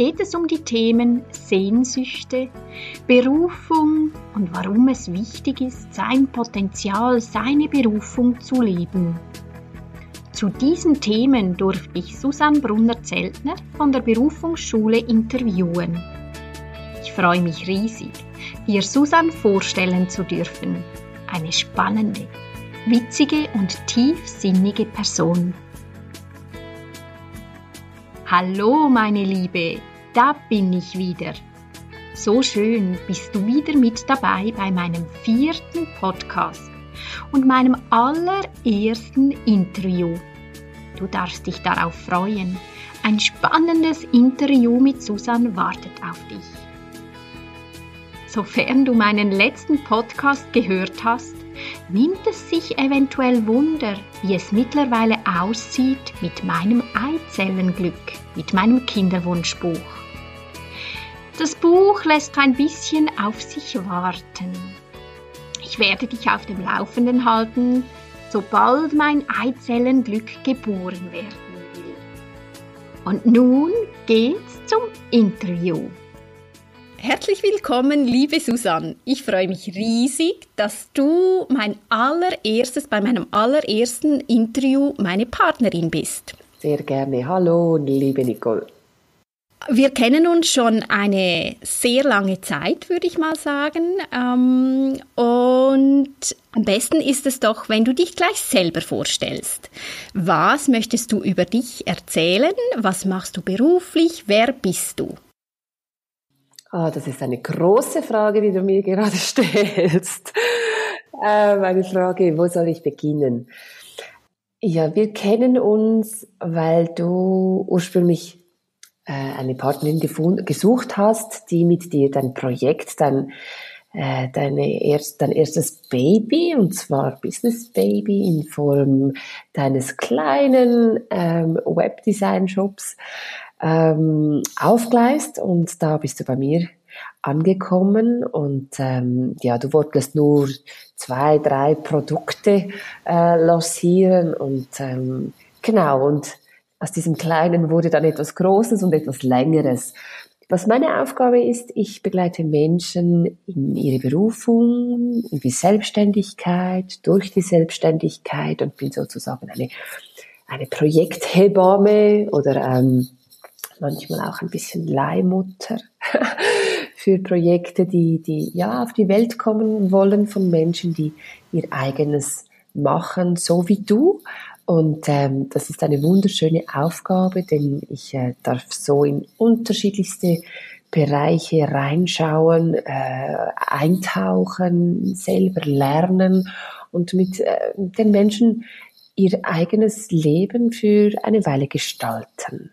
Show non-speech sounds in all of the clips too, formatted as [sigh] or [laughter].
geht es um die Themen Sehnsüchte, Berufung und warum es wichtig ist, sein Potenzial, seine Berufung zu leben. Zu diesen Themen durfte ich Susanne Brunner-Zeltner von der Berufungsschule interviewen. Ich freue mich riesig, dir Susanne vorstellen zu dürfen. Eine spannende, witzige und tiefsinnige Person. Hallo, meine Liebe, da bin ich wieder. So schön bist du wieder mit dabei bei meinem vierten Podcast und meinem allerersten Interview. Du darfst dich darauf freuen. Ein spannendes Interview mit Susan wartet auf dich. Sofern du meinen letzten Podcast gehört hast, nimmt es sich eventuell Wunder, wie es mittlerweile aussieht mit meinem Eizellenglück, mit meinem Kinderwunschbuch. Das Buch lässt ein bisschen auf sich warten. Ich werde dich auf dem Laufenden halten, sobald mein Eizellenglück geboren werden will. Und nun geht's zum Interview. Herzlich willkommen, liebe Susanne. Ich freue mich riesig, dass du mein allererstes, bei meinem allerersten Interview meine Partnerin bist. Sehr gerne. Hallo, liebe Nicole. Wir kennen uns schon eine sehr lange Zeit, würde ich mal sagen. Ähm, und am besten ist es doch, wenn du dich gleich selber vorstellst. Was möchtest du über dich erzählen? Was machst du beruflich? Wer bist du? Ah, das ist eine große Frage, die du mir gerade [laughs] stellst. Äh, meine Frage, wo soll ich beginnen? Ja, wir kennen uns, weil du ursprünglich äh, eine Partnerin gesucht hast, die mit dir dein Projekt, dein, äh, deine erst, dein erstes Baby, und zwar Business Baby in Form deines kleinen ähm, Webdesign-Shops, ähm, aufgleist und da bist du bei mir angekommen und ähm, ja, du wolltest nur zwei, drei Produkte äh, lancieren und ähm, genau und aus diesem Kleinen wurde dann etwas Großes und etwas Längeres. Was meine Aufgabe ist, ich begleite Menschen in ihre Berufung, in die Selbstständigkeit, durch die Selbstständigkeit und bin sozusagen eine, eine Projekthebamme oder ähm, manchmal auch ein bisschen Leihmutter [laughs] für Projekte, die, die ja auf die Welt kommen wollen von Menschen, die ihr eigenes machen, so wie du. Und ähm, das ist eine wunderschöne Aufgabe, denn ich äh, darf so in unterschiedlichste Bereiche reinschauen, äh, eintauchen, selber lernen und mit äh, den Menschen ihr eigenes Leben für eine Weile gestalten.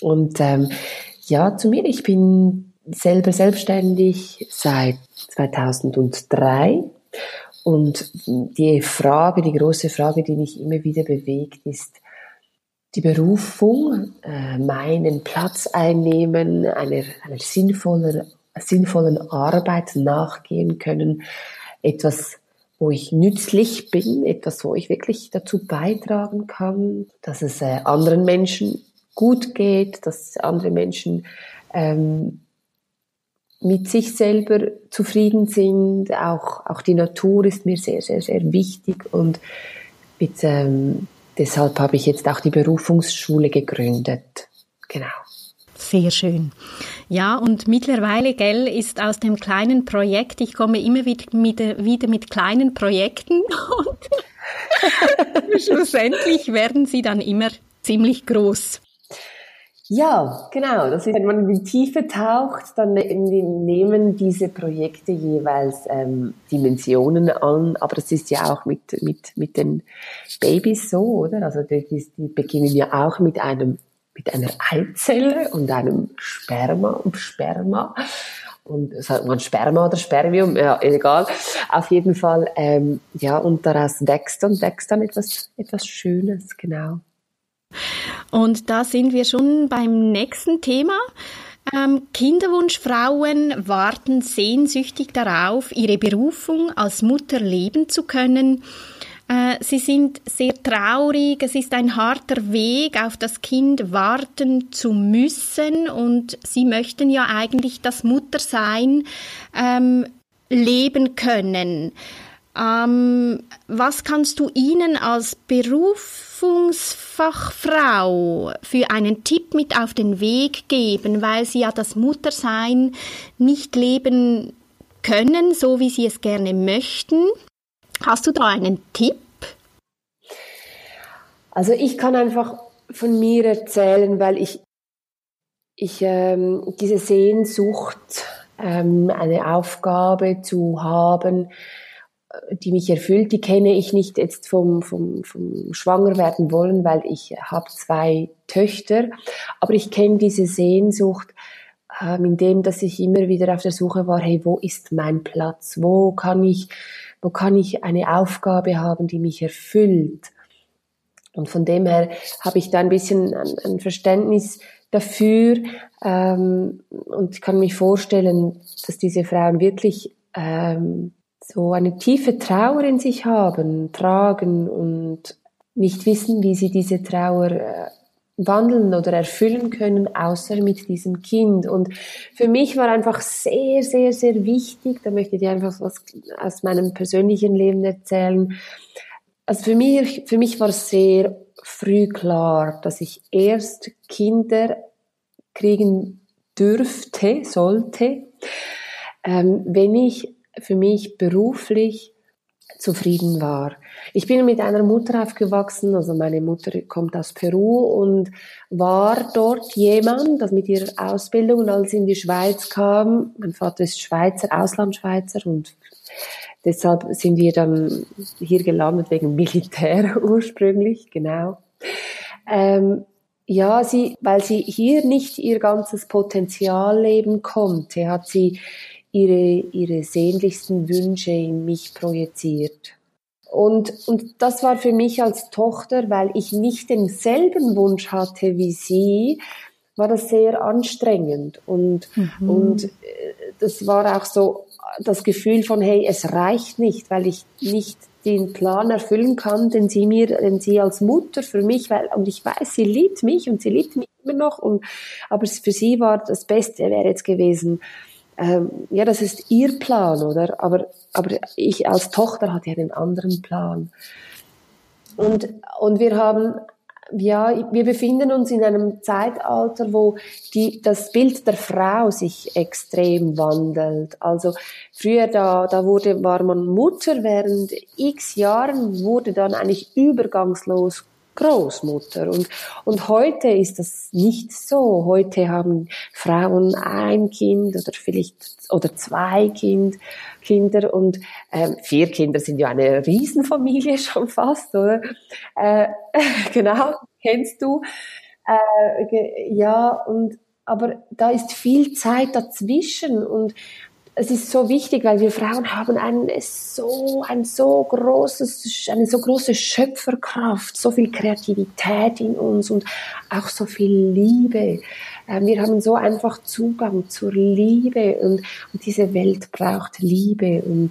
Und ähm, ja, zu mir, ich bin selber selbstständig seit 2003 und die Frage, die große Frage, die mich immer wieder bewegt, ist die Berufung, äh, meinen Platz einnehmen, einer, einer sinnvollen, sinnvollen Arbeit nachgehen können, etwas, wo ich nützlich bin, etwas, wo ich wirklich dazu beitragen kann, dass es äh, anderen Menschen gut geht, dass andere Menschen ähm, mit sich selber zufrieden sind. Auch, auch die Natur ist mir sehr, sehr, sehr wichtig und mit, ähm, deshalb habe ich jetzt auch die Berufungsschule gegründet. Genau. Sehr schön. Ja, und mittlerweile, gell, ist aus dem kleinen Projekt, ich komme immer wieder mit, wieder mit kleinen Projekten und [laughs] schlussendlich werden sie dann immer ziemlich groß. Ja, genau. Das ist, wenn man in die Tiefe taucht, dann ne-, nehmen diese Projekte jeweils ähm, Dimensionen an. Aber das ist ja auch mit, mit, mit den Babys so, oder? Also die, die beginnen ja auch mit einem mit einer Eizelle und einem Sperma und Sperma. und sagt man Sperma oder Spermium, ja, egal. Auf jeden Fall, ähm, ja, und daraus wächst und wächst dann etwas, etwas Schönes, genau. Und da sind wir schon beim nächsten Thema. Ähm, Kinderwunschfrauen warten sehnsüchtig darauf, ihre Berufung als Mutter leben zu können. Äh, sie sind sehr traurig, es ist ein harter Weg, auf das Kind warten zu müssen und sie möchten ja eigentlich das Muttersein ähm, leben können. Ähm, was kannst du ihnen als Berufungsfachfrau für einen Tipp mit auf den Weg geben, weil sie ja das Muttersein nicht leben können, so wie sie es gerne möchten? Hast du da einen Tipp? Also ich kann einfach von mir erzählen, weil ich, ich ähm, diese Sehnsucht, ähm, eine Aufgabe zu haben, die mich erfüllt, die kenne ich nicht jetzt vom, vom, vom Schwangerwerden wollen, weil ich habe zwei Töchter, aber ich kenne diese Sehnsucht, ähm, in dem, dass ich immer wieder auf der Suche war, hey, wo ist mein Platz? Wo kann ich wo kann ich eine Aufgabe haben, die mich erfüllt. Und von dem her habe ich da ein bisschen ein, ein Verständnis dafür ähm, und kann mich vorstellen, dass diese Frauen wirklich ähm, so eine tiefe Trauer in sich haben, tragen und nicht wissen, wie sie diese Trauer äh, wandeln oder erfüllen können, außer mit diesem Kind. Und für mich war einfach sehr, sehr, sehr wichtig, da möchte ich dir einfach was aus meinem persönlichen Leben erzählen. Also für mich, für mich war sehr früh klar, dass ich erst Kinder kriegen dürfte, sollte, ähm, wenn ich für mich beruflich zufrieden war. Ich bin mit einer Mutter aufgewachsen, also meine Mutter kommt aus Peru und war dort jemand, das mit ihrer Ausbildung und als sie in die Schweiz kam, mein Vater ist Schweizer, Auslandschweizer und deshalb sind wir dann hier gelandet wegen Militär [laughs] ursprünglich, genau. Ähm, ja, sie, weil sie hier nicht ihr ganzes Potenzial leben konnte, hat sie ihre, ihre sehnlichsten Wünsche in mich projiziert. Und, und das war für mich als Tochter, weil ich nicht denselben Wunsch hatte wie sie, war das sehr anstrengend. Und, mhm. und äh, das war auch so das Gefühl von, hey, es reicht nicht, weil ich nicht den Plan erfüllen kann, den sie mir, den sie als Mutter für mich, weil, und ich weiß, sie liebt mich und sie liebt mich immer noch, und, aber für sie war das Beste wäre jetzt gewesen, ähm, ja, das ist ihr Plan, oder? Aber, aber ich als Tochter hatte ja einen anderen Plan. Und, und wir haben, ja, wir befinden uns in einem Zeitalter, wo die, das Bild der Frau sich extrem wandelt. Also früher da, da wurde, war man Mutter, während x Jahren wurde dann eigentlich übergangslos Großmutter. Und, und heute ist das nicht so. Heute haben Frauen ein Kind oder vielleicht oder zwei kind, Kinder und ähm, vier Kinder sind ja eine Riesenfamilie [laughs] schon fast, oder? Äh, [laughs] genau, kennst du. Äh, ja, und aber da ist viel Zeit dazwischen und es ist so wichtig, weil wir Frauen haben ein so, ein so großes, eine so große Schöpferkraft, so viel Kreativität in uns und auch so viel Liebe. Ähm, wir haben so einfach Zugang zur Liebe und, und diese Welt braucht Liebe und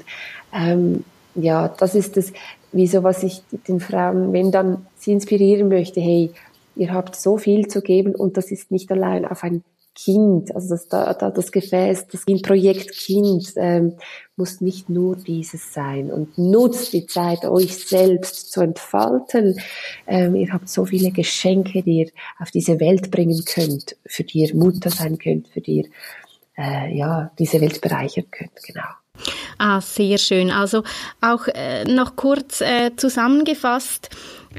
ähm, ja, das ist das, wieso was ich den Frauen, wenn dann sie inspirieren möchte, hey, ihr habt so viel zu geben und das ist nicht allein auf ein Kind, also das, da, da, das Gefäß, das Projekt Kind ähm, muss nicht nur dieses sein und nutzt die Zeit, euch selbst zu entfalten. Ähm, ihr habt so viele Geschenke, die ihr auf diese Welt bringen könnt, für die ihr Mutter sein könnt, für die ihr äh, ja, diese Welt bereichern könnt, genau. Ah, sehr schön. Also auch äh, noch kurz äh, zusammengefasst,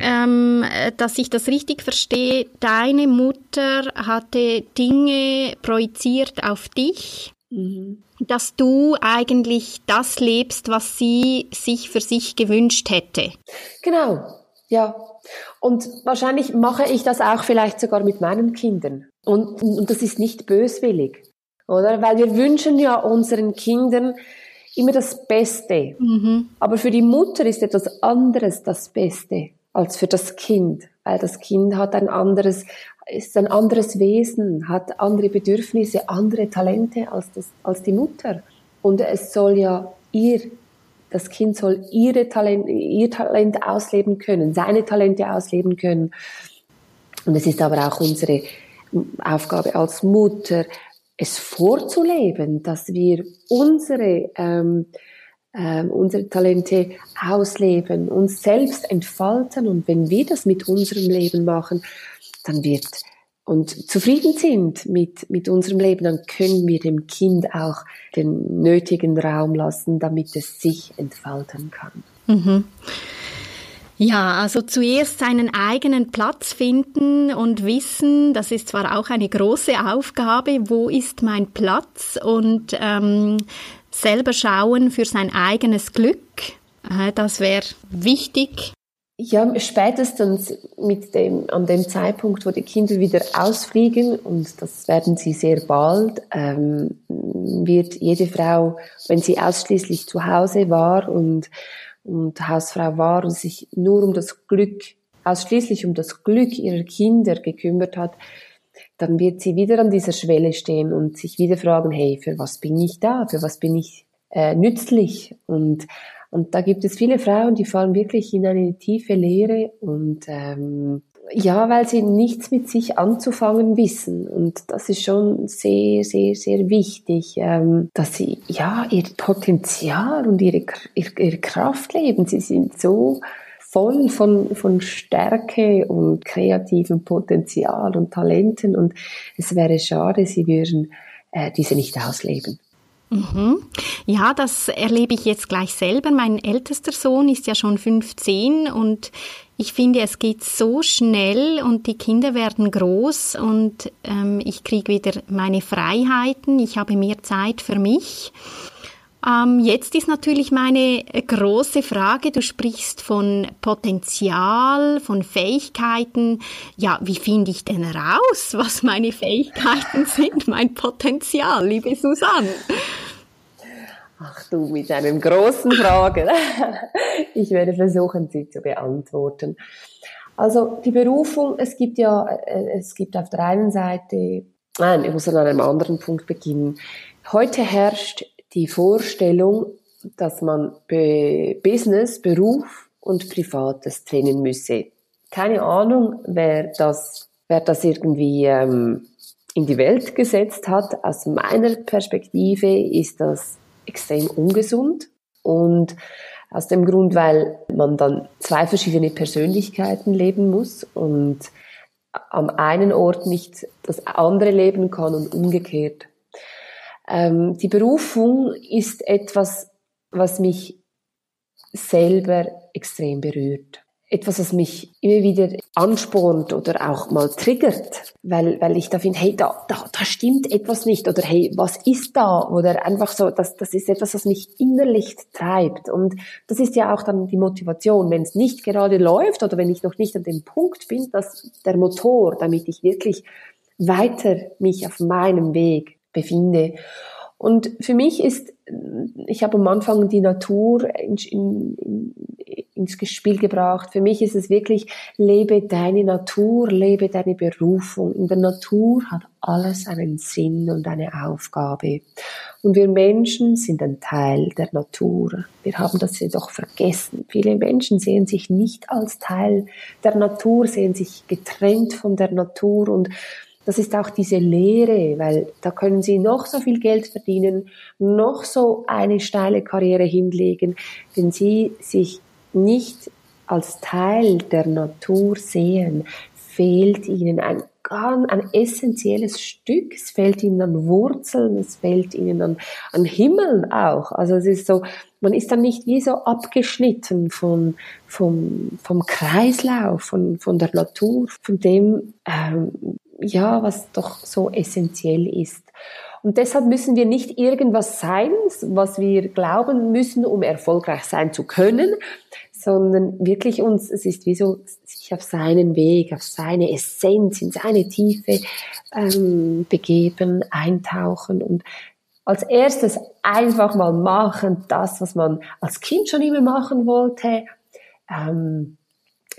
ähm, dass ich das richtig verstehe. Deine Mutter hatte Dinge projiziert auf dich, mhm. dass du eigentlich das lebst, was sie sich für sich gewünscht hätte. Genau, ja. Und wahrscheinlich mache ich das auch vielleicht sogar mit meinen Kindern. Und, und das ist nicht böswillig. oder? Weil wir wünschen ja unseren Kindern immer das Beste. Mhm. Aber für die Mutter ist etwas anderes das Beste als für das Kind, weil das Kind hat ein anderes, ist ein anderes Wesen, hat andere Bedürfnisse, andere Talente als, das, als die Mutter. Und es soll ja ihr, das Kind soll ihre Talent, ihr Talent ausleben können, seine Talente ausleben können. Und es ist aber auch unsere Aufgabe als Mutter, es vorzuleben, dass wir unsere, ähm, ähm, unsere Talente ausleben, uns selbst entfalten und wenn wir das mit unserem Leben machen, dann wird und zufrieden sind mit, mit unserem Leben, dann können wir dem Kind auch den nötigen Raum lassen, damit es sich entfalten kann. Mhm. Ja, also zuerst seinen eigenen Platz finden und wissen, das ist zwar auch eine große Aufgabe, wo ist mein Platz und ähm, selber schauen für sein eigenes Glück. Das wäre wichtig. Ja, spätestens mit dem, an dem Zeitpunkt, wo die Kinder wieder ausfliegen, und das werden sie sehr bald, ähm, wird jede Frau, wenn sie ausschließlich zu Hause war und und Hausfrau war und sich nur um das Glück, ausschließlich um das Glück ihrer Kinder gekümmert hat, dann wird sie wieder an dieser Schwelle stehen und sich wieder fragen, hey, für was bin ich da? Für was bin ich äh, nützlich? Und, und da gibt es viele Frauen, die fallen wirklich in eine tiefe Leere und ähm, ja, weil sie nichts mit sich anzufangen wissen. Und das ist schon sehr, sehr, sehr wichtig, ähm, dass sie ja ihr Potenzial und ihre, ihre Kraft leben. Sie sind so voll von, von Stärke und kreativem Potenzial und Talenten. Und es wäre schade, sie würden äh, diese nicht ausleben. Mhm. Ja, das erlebe ich jetzt gleich selber. Mein ältester Sohn ist ja schon 15 und ich finde, es geht so schnell und die Kinder werden groß und ähm, ich kriege wieder meine Freiheiten, ich habe mehr Zeit für mich. Ähm, jetzt ist natürlich meine große Frage, du sprichst von Potenzial, von Fähigkeiten. Ja, wie finde ich denn raus, [laughs] was meine Fähigkeiten sind, mein Potenzial, liebe Susanne? Ach du, mit einem großen Fragen. [laughs] Ich werde versuchen, sie zu beantworten. Also die Berufung, es gibt ja, äh, es gibt auf der einen Seite, nein, ich muss an einem anderen Punkt beginnen. Heute herrscht die Vorstellung, dass man Business, Beruf und Privates trennen müsse. Keine Ahnung, wer das, wer das irgendwie ähm, in die Welt gesetzt hat. Aus meiner Perspektive ist das extrem ungesund und aus dem Grund, weil man dann zwei verschiedene Persönlichkeiten leben muss und am einen Ort nicht das andere leben kann und umgekehrt. Ähm, die Berufung ist etwas, was mich selber extrem berührt etwas, was mich immer wieder anspornt oder auch mal triggert, weil, weil ich da finde, hey, da, da, da stimmt etwas nicht oder hey, was ist da? Oder einfach so, das, das ist etwas, was mich innerlich treibt. Und das ist ja auch dann die Motivation, wenn es nicht gerade läuft oder wenn ich noch nicht an dem Punkt bin, dass der Motor, damit ich wirklich weiter mich auf meinem Weg befinde. Und für mich ist, ich habe am Anfang die Natur in, in, ins Spiel gebracht. Für mich ist es wirklich, lebe deine Natur, lebe deine Berufung. In der Natur hat alles einen Sinn und eine Aufgabe. Und wir Menschen sind ein Teil der Natur. Wir haben das jedoch vergessen. Viele Menschen sehen sich nicht als Teil der Natur, sehen sich getrennt von der Natur und das ist auch diese Lehre, weil da können Sie noch so viel Geld verdienen, noch so eine steile Karriere hinlegen, wenn Sie sich nicht als Teil der Natur sehen, fehlt ihnen ein ein essentielles Stück. Es fehlt ihnen an Wurzeln, es fehlt ihnen an, an Himmel auch. Also es ist so, man ist dann nicht wie so abgeschnitten von, vom, vom Kreislauf, von, von der Natur, von dem, ähm, ja, was doch so essentiell ist. Und deshalb müssen wir nicht irgendwas sein, was wir glauben müssen, um erfolgreich sein zu können, sondern wirklich uns, es ist wie so, sich auf seinen Weg, auf seine Essenz, in seine Tiefe ähm, begeben, eintauchen und als erstes einfach mal machen, das, was man als Kind schon immer machen wollte, ähm,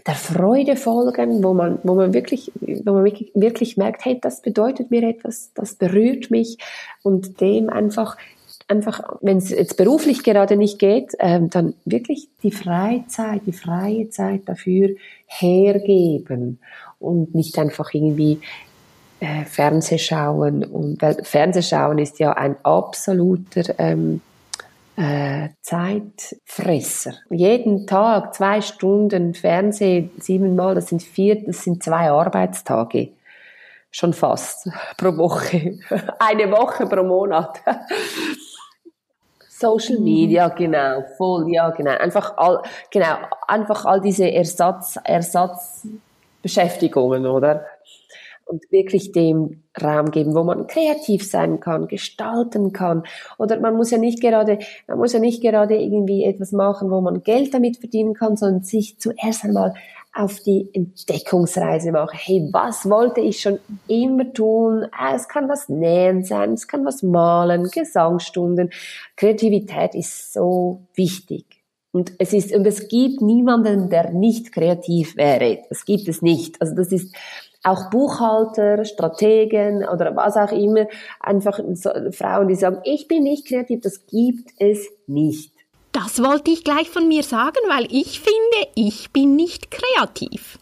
der Freude folgen, wo man, wo man wirklich, wo man wirklich, wirklich merkt, hey, das bedeutet mir etwas, das berührt mich. Und dem einfach einfach, wenn es jetzt beruflich gerade nicht geht, ähm, dann wirklich die Freizeit, die freie Zeit dafür hergeben. Und nicht einfach irgendwie äh, Fernsehschauen und weil Fernsehschauen ist ja ein absoluter ähm, äh, Zeitfresser. Jeden Tag zwei Stunden Fernsehen, siebenmal, das sind vier, das sind zwei Arbeitstage schon fast [laughs] pro Woche. [laughs] Eine Woche pro Monat. [laughs] Social mhm. Media, genau, voll, ja, genau. Einfach all, genau, einfach all diese Ersatz, Ersatzbeschäftigungen, oder? Und wirklich dem Raum geben, wo man kreativ sein kann, gestalten kann. Oder man muss ja nicht gerade, man muss ja nicht gerade irgendwie etwas machen, wo man Geld damit verdienen kann, sondern sich zuerst einmal auf die Entdeckungsreise mache. Hey, was wollte ich schon immer tun? Ah, es kann was Nähen sein, es kann was malen, Gesangsstunden. Kreativität ist so wichtig. Und es ist, und es gibt niemanden, der nicht kreativ wäre. Das gibt es nicht. Also das ist, auch Buchhalter, Strategen oder was auch immer, einfach so Frauen, die sagen, ich bin nicht kreativ, das gibt es nicht. Das wollte ich gleich von mir sagen, weil ich finde, ich bin nicht kreativ.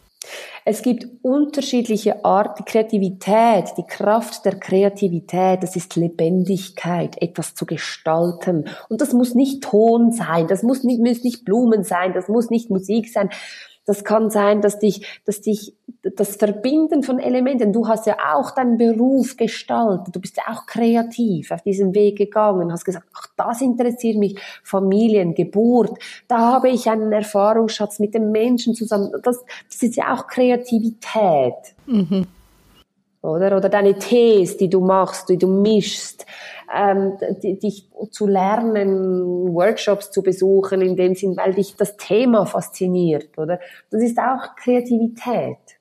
Es gibt unterschiedliche Arten, Kreativität, die Kraft der Kreativität, das ist Lebendigkeit, etwas zu gestalten. Und das muss nicht Ton sein, das muss nicht, muss nicht Blumen sein, das muss nicht Musik sein. Das kann sein, dass dich, dass dich das Verbinden von Elementen, du hast ja auch deinen Beruf gestaltet, du bist ja auch kreativ auf diesem Weg gegangen, hast gesagt, ach, das interessiert mich, Familien, Geburt, da habe ich einen Erfahrungsschatz mit den Menschen zusammen, das, das ist ja auch Kreativität. Mhm. Oder? Oder deine Tees, die du machst, die du mischst, ähm, dich zu lernen, Workshops zu besuchen, in dem Sinn, weil dich das Thema fasziniert, oder? Das ist auch Kreativität.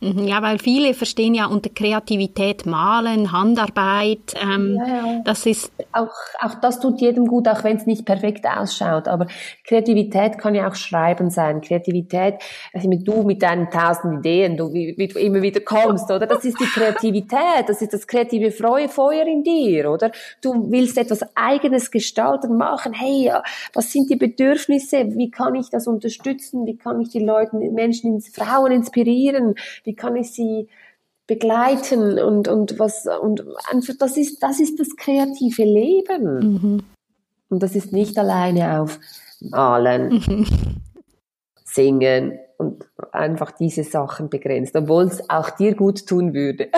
Mhm, ja, weil viele verstehen ja unter Kreativität Malen, Handarbeit. Ähm, ja, ja. Das ist auch auch das tut jedem gut, auch wenn es nicht perfekt ausschaut. Aber Kreativität kann ja auch Schreiben sein. Kreativität, also mit du mit deinen tausend Ideen, du wie, wie du immer wieder kommst, oder? Das ist die Kreativität. Das ist das kreative Feuer in dir, oder? Du willst etwas Eigenes gestalten, machen. Hey, was sind die Bedürfnisse? Wie kann ich das unterstützen? Wie kann ich die Leute, Menschen, Frauen inspirieren? Wie wie kann ich sie begleiten und, und was, und einfach, das ist, das ist das kreative Leben. Mhm. Und das ist nicht alleine auf Malen, mhm. [laughs] Singen und einfach diese Sachen begrenzt, obwohl es auch dir gut tun würde.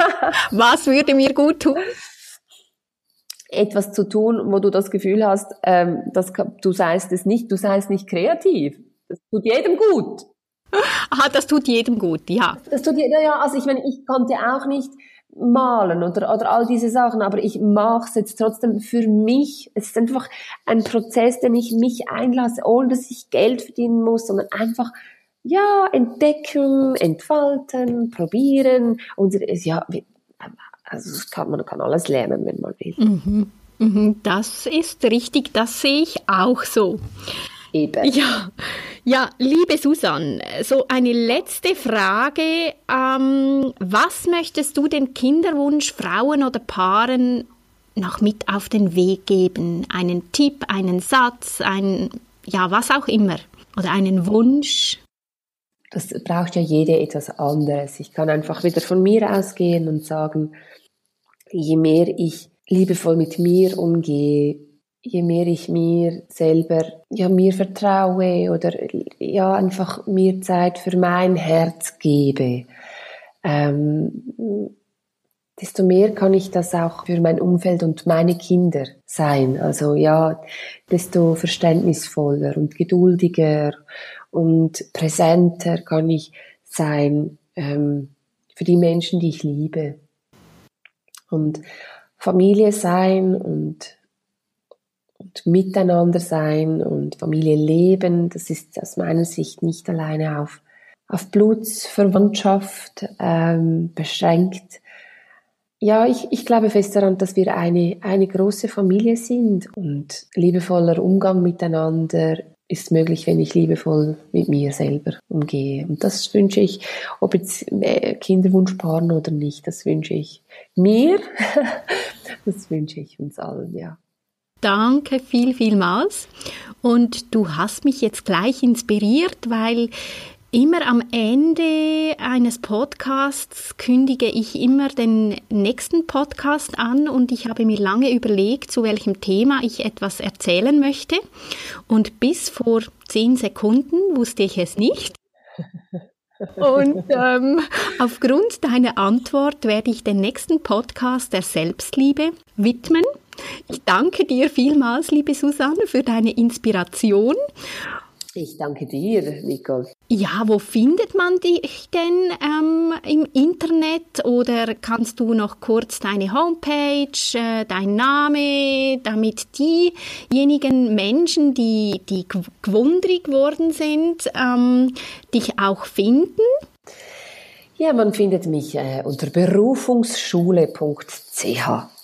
[laughs] was würde mir gut tun? Etwas zu tun, wo du das Gefühl hast, ähm, dass du seist es nicht, du seist nicht kreativ. Das tut jedem gut. [laughs] Aha, das tut jedem gut, ja. Das tut jedem, ja, also ich meine, ich konnte auch nicht malen oder, oder all diese Sachen, aber ich mache es jetzt trotzdem für mich. Es ist einfach ein Prozess, den ich mich einlasse, ohne dass ich Geld verdienen muss, sondern einfach, ja, entdecken, entfalten, probieren. Und ja, also kann, man kann alles lernen, wenn man will. Mhm. Mhm, das ist richtig, das sehe ich auch so. Eben. Ja, ja, liebe Susan, so eine letzte Frage. Ähm, was möchtest du den Kinderwunsch Frauen oder Paaren noch mit auf den Weg geben? Einen Tipp, einen Satz, ein, ja, was auch immer. Oder einen Wunsch? Das braucht ja jede etwas anderes. Ich kann einfach wieder von mir ausgehen und sagen, je mehr ich liebevoll mit mir umgehe, je mehr ich mir selber, ja, mir vertraue oder ja, einfach mir Zeit für mein Herz gebe, ähm, desto mehr kann ich das auch für mein Umfeld und meine Kinder sein. Also ja, desto verständnisvoller und geduldiger und präsenter kann ich sein ähm, für die Menschen, die ich liebe. Und Familie sein und und miteinander sein und Familie leben, das ist aus meiner Sicht nicht alleine auf, auf Blutsverwandtschaft ähm, beschränkt. Ja, ich, ich glaube fest daran, dass wir eine, eine große Familie sind und liebevoller Umgang miteinander ist möglich, wenn ich liebevoll mit mir selber umgehe. Und das wünsche ich, ob jetzt äh, Kinderwunschpaaren oder nicht, das wünsche ich mir, [laughs] das wünsche ich uns allen, ja. Danke viel, vielmals. Und du hast mich jetzt gleich inspiriert, weil Immer am Ende eines Podcasts kündige ich immer den nächsten Podcast an und ich habe mir lange überlegt, zu welchem Thema ich etwas erzählen möchte. Und bis vor zehn Sekunden wusste ich es nicht. Und ähm, aufgrund deiner Antwort werde ich den nächsten Podcast der Selbstliebe widmen. Ich danke dir vielmals, liebe Susanne, für deine Inspiration. Ich danke dir, Nicole. Ja, wo findet man dich denn ähm, im Internet? Oder kannst du noch kurz deine Homepage, äh, dein Name, damit diejenigen Menschen, die, die gewundrig geworden sind, ähm, dich auch finden? Ja, man findet mich äh, unter berufungsschule.ch.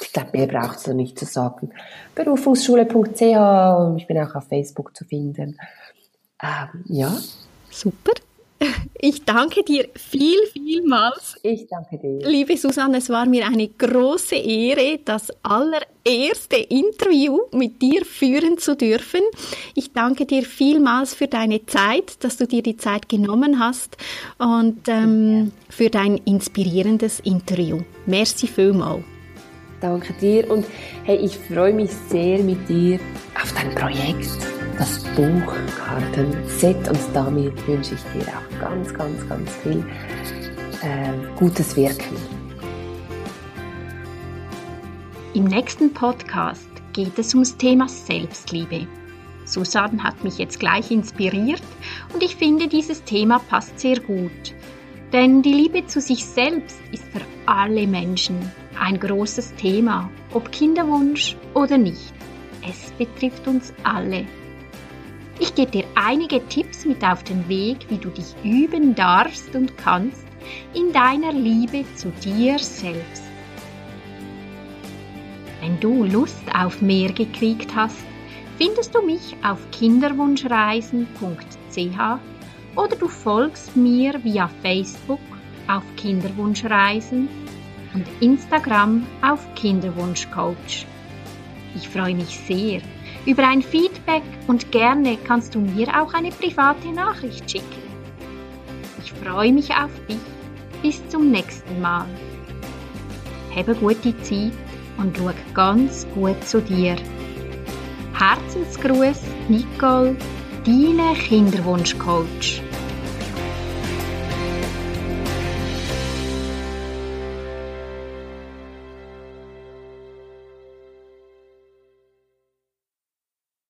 Ich glaube, mehr braucht es noch nicht zu sagen. Berufungsschule.ch und ich bin auch auf Facebook zu finden. Ähm, ja. Super. [laughs] Ich danke dir viel, vielmals. Ich danke dir. Liebe Susanne, es war mir eine große Ehre, das allererste Interview mit dir führen zu dürfen. Ich danke dir vielmals für deine Zeit, dass du dir die Zeit genommen hast und ähm, für dein inspirierendes Interview. Merci vielmals. Danke dir und hey, ich freue mich sehr mit dir auf dein Projekt, das Buch Kartenset und damit wünsche ich dir auch ganz, ganz, ganz viel äh, gutes Wirken. Im nächsten Podcast geht es ums Thema Selbstliebe. Susanne hat mich jetzt gleich inspiriert und ich finde, dieses Thema passt sehr gut. Denn die Liebe zu sich selbst ist für alle Menschen ein großes Thema, ob Kinderwunsch oder nicht. Es betrifft uns alle. Ich gebe dir einige Tipps mit auf den Weg, wie du dich üben darfst und kannst in deiner Liebe zu dir selbst. Wenn du Lust auf mehr gekriegt hast, findest du mich auf kinderwunschreisen.ch oder du folgst mir via Facebook auf Kinderwunschreisen und Instagram auf Kinderwunschcoach. Ich freue mich sehr über ein Feedback und gerne kannst du mir auch eine private Nachricht schicken. Ich freue mich auf dich. Bis zum nächsten Mal. Habe gute Zeit und schau ganz gut zu dir. Herzensgruß, Nicole, deine Kinderwunschcoach.